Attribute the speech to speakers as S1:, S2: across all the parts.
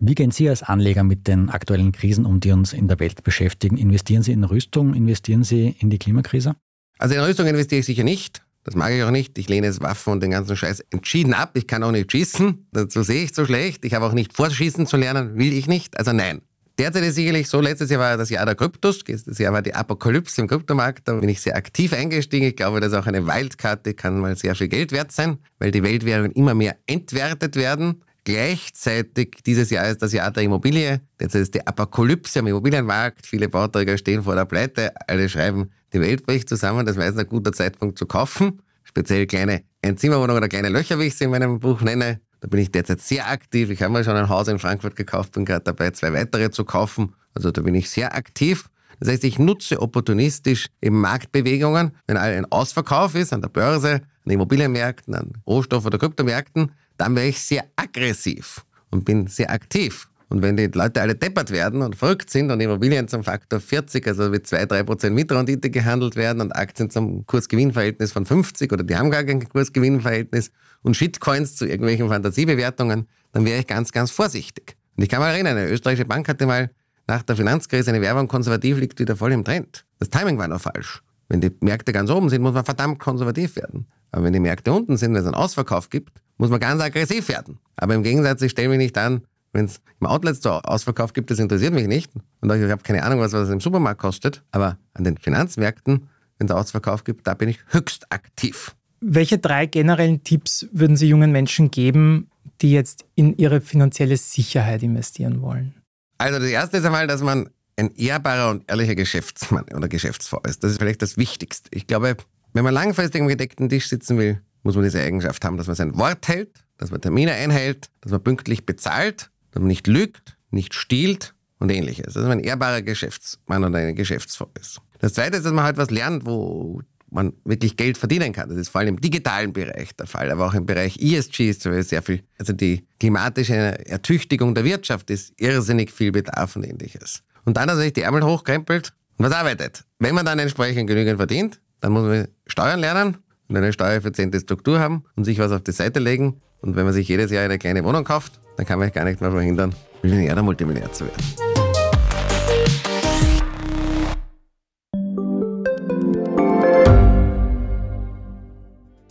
S1: Wie gehen Sie als Anleger mit den aktuellen Krisen um, die uns in der Welt beschäftigen? Investieren Sie in Rüstung? Investieren Sie in die Klimakrise?
S2: Also in Rüstung investiere ich sicher nicht. Das mag ich auch nicht. Ich lehne jetzt Waffen und den ganzen Scheiß entschieden ab. Ich kann auch nicht schießen. Dazu sehe ich so schlecht. Ich habe auch nicht vor, schießen zu lernen. Will ich nicht. Also nein. Derzeit ist sicherlich so, letztes Jahr war das Jahr der Kryptos, das Jahr war die Apokalypse im Kryptomarkt, da bin ich sehr aktiv eingestiegen. Ich glaube, das ist auch eine Wildkarte, kann mal sehr viel Geld wert sein, weil die Weltwährungen immer mehr entwertet werden. Gleichzeitig dieses Jahr ist das Jahr der Immobilie. Jetzt ist die Apokalypse am Immobilienmarkt. Viele Bauträger stehen vor der Pleite. Alle schreiben, die Welt bricht zusammen. Das wäre jetzt ein guter Zeitpunkt zu kaufen. Speziell kleine Einzimmerwohnungen oder kleine Löcher, wie ich sie in meinem Buch nenne. Da bin ich derzeit sehr aktiv. Ich habe mir schon ein Haus in Frankfurt gekauft, bin gerade dabei, zwei weitere zu kaufen. Also da bin ich sehr aktiv. Das heißt, ich nutze opportunistisch eben Marktbewegungen, wenn ein Ausverkauf ist an der Börse, an Immobilienmärkten, an Rohstoff- oder Kryptomärkten, dann wäre ich sehr aggressiv und bin sehr aktiv. Und wenn die Leute alle deppert werden und verrückt sind und Immobilien zum Faktor 40, also mit 2-3% Mitrendite gehandelt werden und Aktien zum Kursgewinnverhältnis von 50 oder die haben gar kein Kursgewinnverhältnis und Shitcoins zu irgendwelchen Fantasiebewertungen, dann wäre ich ganz, ganz vorsichtig. Und ich kann mal erinnern, eine österreichische Bank hatte mal nach der Finanzkrise eine Werbung, konservativ liegt wieder voll im Trend. Das Timing war noch falsch. Wenn die Märkte ganz oben sind, muss man verdammt konservativ werden. Aber wenn die Märkte unten sind, wenn es einen Ausverkauf gibt, muss man ganz aggressiv werden. Aber im Gegensatz, ich stelle mich nicht an, wenn es im Outlet Store Ausverkauf gibt, das interessiert mich nicht. Und ich habe keine Ahnung, was das im Supermarkt kostet. Aber an den Finanzmärkten, wenn es Ausverkauf gibt, da bin ich höchst aktiv.
S3: Welche drei generellen Tipps würden Sie jungen Menschen geben, die jetzt in ihre finanzielle Sicherheit investieren wollen?
S2: Also das erste ist einmal, dass man ein ehrbarer und ehrlicher Geschäftsmann oder Geschäftsfrau ist. Das ist vielleicht das Wichtigste. Ich glaube, wenn man langfristig am gedeckten Tisch sitzen will, muss man diese Eigenschaft haben, dass man sein Wort hält, dass man Termine einhält, dass man pünktlich bezahlt dass man nicht lügt, nicht stiehlt und ähnliches. Dass man ein ehrbarer Geschäftsmann oder eine Geschäftsfrau ist. Das Zweite ist, dass man halt was lernt, wo man wirklich Geld verdienen kann. Das ist vor allem im digitalen Bereich der Fall, aber auch im Bereich ESG ist sehr viel. Also die klimatische Ertüchtigung der Wirtschaft ist irrsinnig viel Bedarf und ähnliches. Und dann, dass er sich die Ärmel hochkrempelt und was arbeitet. Wenn man dann entsprechend genügend verdient, dann muss man Steuern lernen und eine steuereffiziente Struktur haben und sich was auf die Seite legen. Und wenn man sich jedes Jahr eine kleine Wohnung kauft, dann kann man gar nicht mehr verhindern, Millionär oder Multimillionär zu werden.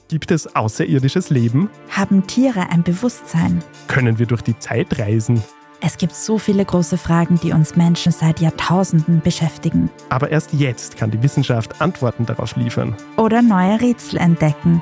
S4: Gibt es außerirdisches Leben?
S5: Haben Tiere ein Bewusstsein?
S4: Können wir durch die Zeit reisen?
S5: Es gibt so viele große Fragen, die uns Menschen seit Jahrtausenden beschäftigen.
S4: Aber erst jetzt kann die Wissenschaft Antworten darauf liefern.
S5: Oder neue Rätsel entdecken.